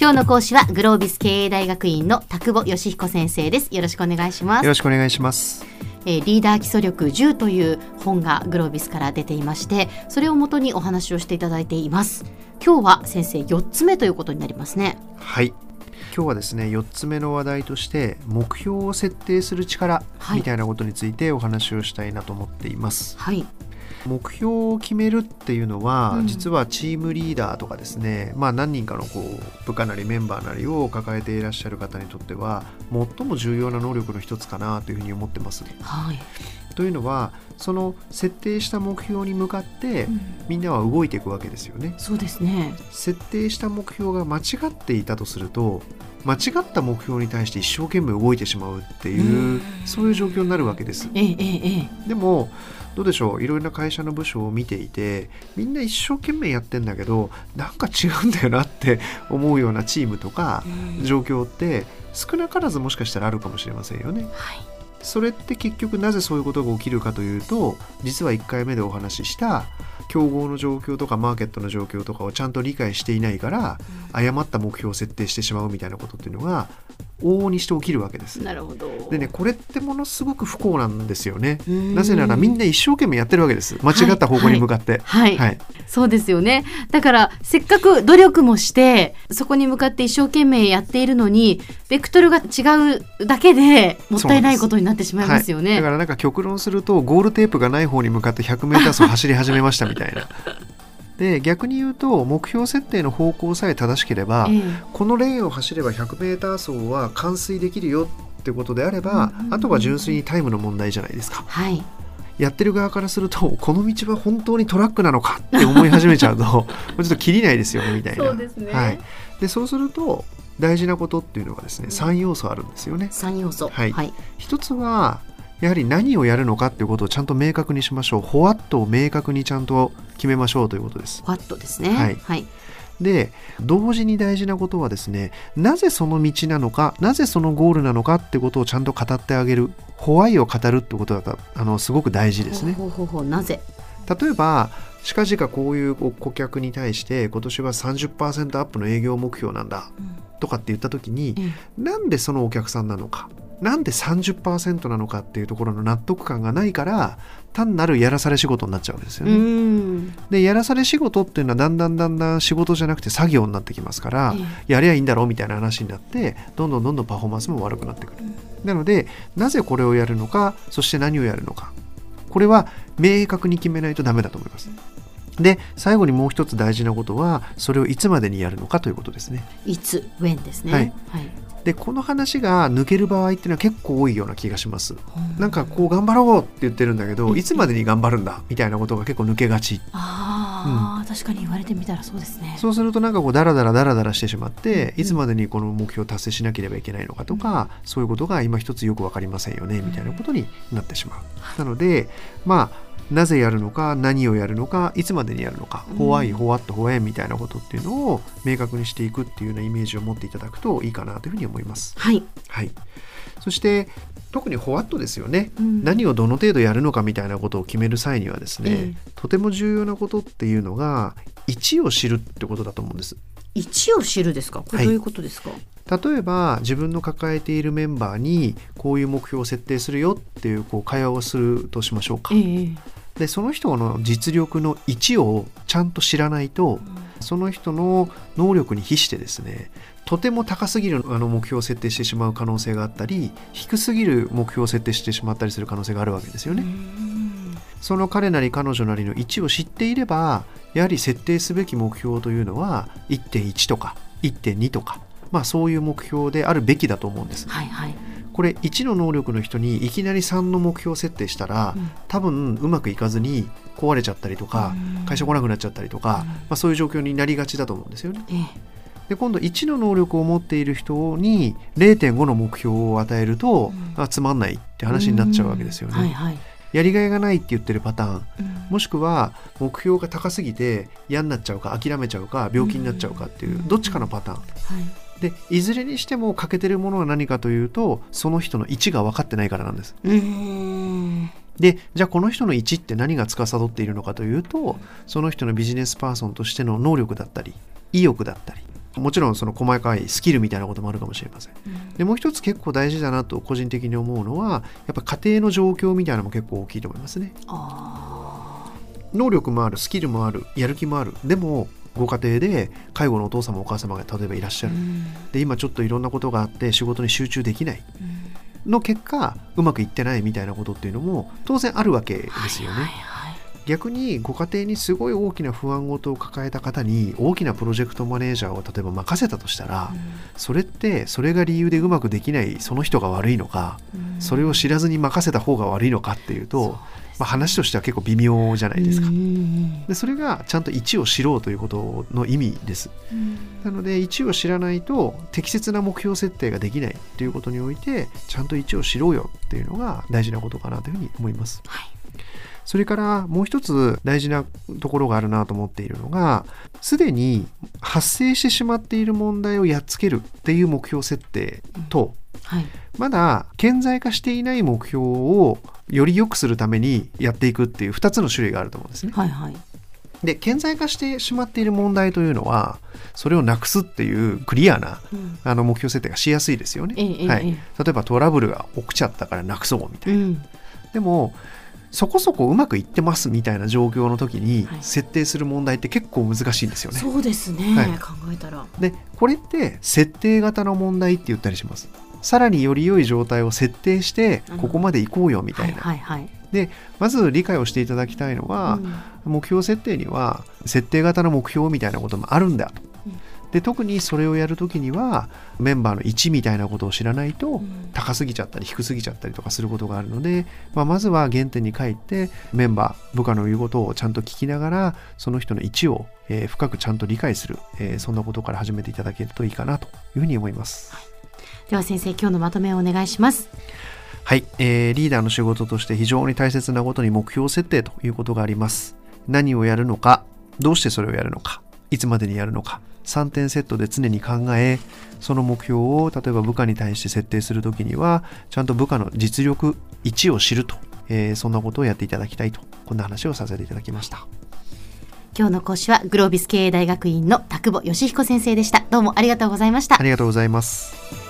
今日の講師はグロービス経営大学院の田久保義彦先生です。よろしくお願いします。よろしくお願いします。えー、リーダー基礎力10という本がグロービスから出ていましてそれをもとにお話をしていただいています。今日は先生4つ目ということになりますね。はい。今日はですね4つ目の話題として目標を設定する力みたいなことについてお話をしたいなと思っています。はい、目標を決めるっていうのは、うん、実はチームリーダーとかですね、まあ、何人かのこう部下なりメンバーなりを抱えていらっしゃる方にとっては最も重要な能力の一つかなというふうに思ってます。はいというのはその設定した目標に向かって、うん、みんなは動いていくわけですよね。そうですね。設定した目標が間違っていたとすると間違った目標に対して一生懸命動いてしまうっていう、そういう状況になるわけです。ええええ、でもどうでしょう？いろいろな会社の部署を見ていてみんな一生懸命やってんだけどなんか違うんだよなって 思うようなチームとか状況って少なからずもしかしたらあるかもしれませんよね。はいそれって結局なぜそういうことが起きるかというと実は1回目でお話しした競合の状況とかマーケットの状況とかをちゃんと理解していないから、誤った目標を設定してしまうみたいなことっていうのが往々にして起きるわけです。なるほどでねこれってものすごく不幸なんですよね。なぜならみんな一生懸命やってるわけです。間違った方向に向かって。はい、はいはい、そうですよね。だからせっかく努力もしてそこに向かって一生懸命やっているのにベクトルが違うだけでもったいないことになってしまいますよね。だからなんか極論するとゴールテープがない方に向かって 100m 走走り始めましたみたいな。で逆に言うと目標設定の方向さえ正しければ、えー、このレーンを走れば 100m 走は完遂できるよってことであれば、あとは純粋にタイムの問題じゃないですか。はい。やってる側からするとこの道は本当にトラックなのかって思い始めちゃうと ちょっと切りないですよねみたいな。そうですね、はい、でそうすると大事なことっていうのがですね、3要素あるんですよね。3要素、はい、はい、一つはやはり何をやるのかっていうことをちゃんと明確にしましょう。ホワットを明確にちゃんと決めましょうということです。ホワットですね。はい。はい、で同時に大事なことはですねなぜその道なのかなぜそのゴールなのかってことをちゃんと語ってあげるホワイを語るってことだあのすごく大事ですね。ほうほうほうなぜ？例えば近々こういう顧客に対して今年は30%アップの営業目標なんだ、とかって言った時に、うん、なんでそのお客さんなのかなんで30%なのかっていうところの納得感がないから単なるやらされ仕事になっちゃうわけですよね。でやらされ仕事っていうのはだんだんだんだん仕事じゃなくて作業になってきますから、やりゃいいんだろうみたいな話になってどんどんどんどんパフォーマンスも悪くなってくる。なのでなぜこれをやるのかそして何をやるのかこれは明確に決めないとダメだと思います。で最後にもう一つ大事なことはそれをいつまでにやるのかということですね。いつ when ですね。はい、はいでこの話が抜ける場合っていうのは結構多いような気がします。なんかこう頑張ろうって言ってるんだけど、いつまでに頑張るんだみたいなことが結構抜けがち。ああ、うん、確かに言われてみたらそうですね。そうするとなんかこうダラダラダラダラしてしまって、いつまでにこの目標を達成しなければいけないのかとか、そういうことが今一つよく分かりませんよねみたいなことになってしまう。なのでまあなぜやるのか何をやるのかいつまでにやるのか、ホワイホワットホエンみたいなことっていうのを明確にしていくっていうようなイメージを持っていただくといいかなというふうに思います。はい、はい、そして特にホワットですよね、うん、何をどの程度やるのかみたいなことを決める際にはですね、えー、とても重要なことっていうのが1を知るってことだと思うんです。1を知るですか？これどういうことですか、はい例えば自分の抱えているメンバーにこういう目標を設定するよっていうこう会話をするとしましょうか。えー、でその人の実力の1をちゃんと知らないと、うん、その人の能力に比してですねとても高すぎるあの目標を設定してしまう可能性があったり低すぎる目標を設定してしまったりする可能性があるわけですよね。その彼なり彼女なりの1を知っていればやはり設定すべき目標というのは1.1とか1.2とか、まあ、そういう目標であるべきだと思うんです。はいはいこれ1の能力の人にいきなり3の目標設定したら、うん、多分うまくいかずに壊れちゃったりとか、会社来なくなっちゃったりとか、まあ、そういう状況になりがちだと思うんですよね。で今度1の能力を持っている人に0.5の目標を与えると、うん、あつまんないって話になっちゃうわけですよね。はいはい、やりがいがないって言ってるパターン、うん、もしくは目標が高すぎて嫌になっちゃうか諦めちゃうか病気になっちゃうかっていう、どっちかのパターン。はいでいずれにしても欠けてるものは何かというとその人の位置が分かってないからなんです。でじゃあこの人の位置って何が司っているのかというとその人のビジネスパーソンとしての能力だったり意欲だったりもちろんその細かいスキルみたいなこともあるかもしれません。でもう一つ結構大事だなと個人的に思うのはやっぱ家庭の状況みたいなのも結構大きいと思いますね。能力もあるスキルもあるやる気もあるでもご家庭で介護のお父様お母様が例えばいらっしゃる、で今ちょっといろんなことがあって仕事に集中できない。の結果うまくいってないみたいなことっていうのも当然あるわけですよね。はいはいはい、逆にご家庭にすごい大きな不安事を抱えた方に大きなプロジェクトマネージャーを例えば任せたとしたら、うん、それってそれが理由でうまくできないその人が悪いのか、うん、それを知らずに任せた方が悪いのかっていうとまあ、話としては結構微妙じゃないですか。でそれがちゃんと1を知ろうということの意味です。なので1を知らないと適切な目標設定ができないということにおいてちゃんと1を知ろうよっていうのが大事なことかなというふうに思います。はいそれからもう一つ大事なところがあるなと思っているのが、すでに発生してしまっている問題をやっつけるっていう目標設定と、はい、まだ顕在化していない目標をより良くするためにやっていくっていう2つの種類があると思うんですね。はいはい。で顕在化してしまっている問題というのはそれをなくすっていうクリアな、うん、あの目標設定がしやすいですよね、はい、例えばトラブルが起きちゃったからなくそうみたいな、うん、でもそこそこうまくいってますみたいな状況の時に設定する問題って結構難しいんですよね。そうですね、はい、考えたら。でこれって設定型の問題って言ったりします。さらにより良い状態を設定してここまで行こうよみたいな。はいはいはい、でまず理解をしていただきたいのは、うん、目標設定には設定型の目標みたいなこともあるんだと。で特にそれをやるときにはメンバーの1みたいなことを知らないと高すぎちゃったり低すぎちゃったりとかすることがあるので、まあ、まずは原点に帰ってメンバー部下の言うことをちゃんと聞きながらその人の位置を、えー、深くちゃんと理解する、えー、そんなことから始めていただけるといいかなというふうに思います。はい。では先生今日のまとめをお願いします。はい、えー、リーダーの仕事として非常に大切なことに目標設定ということがあります。何をやるのかどうしてそれをやるのかいつまでにやるのか。3点セットで常に考えその目標を例えば部下に対して設定するときにはちゃんと部下の実力1を知ると、えー、そんなことをやっていただきたいと。こんな話をさせていただきました。今日の講師はグロービス経営大学院の田久保義彦先生でした。どうもありがとうございました。ありがとうございます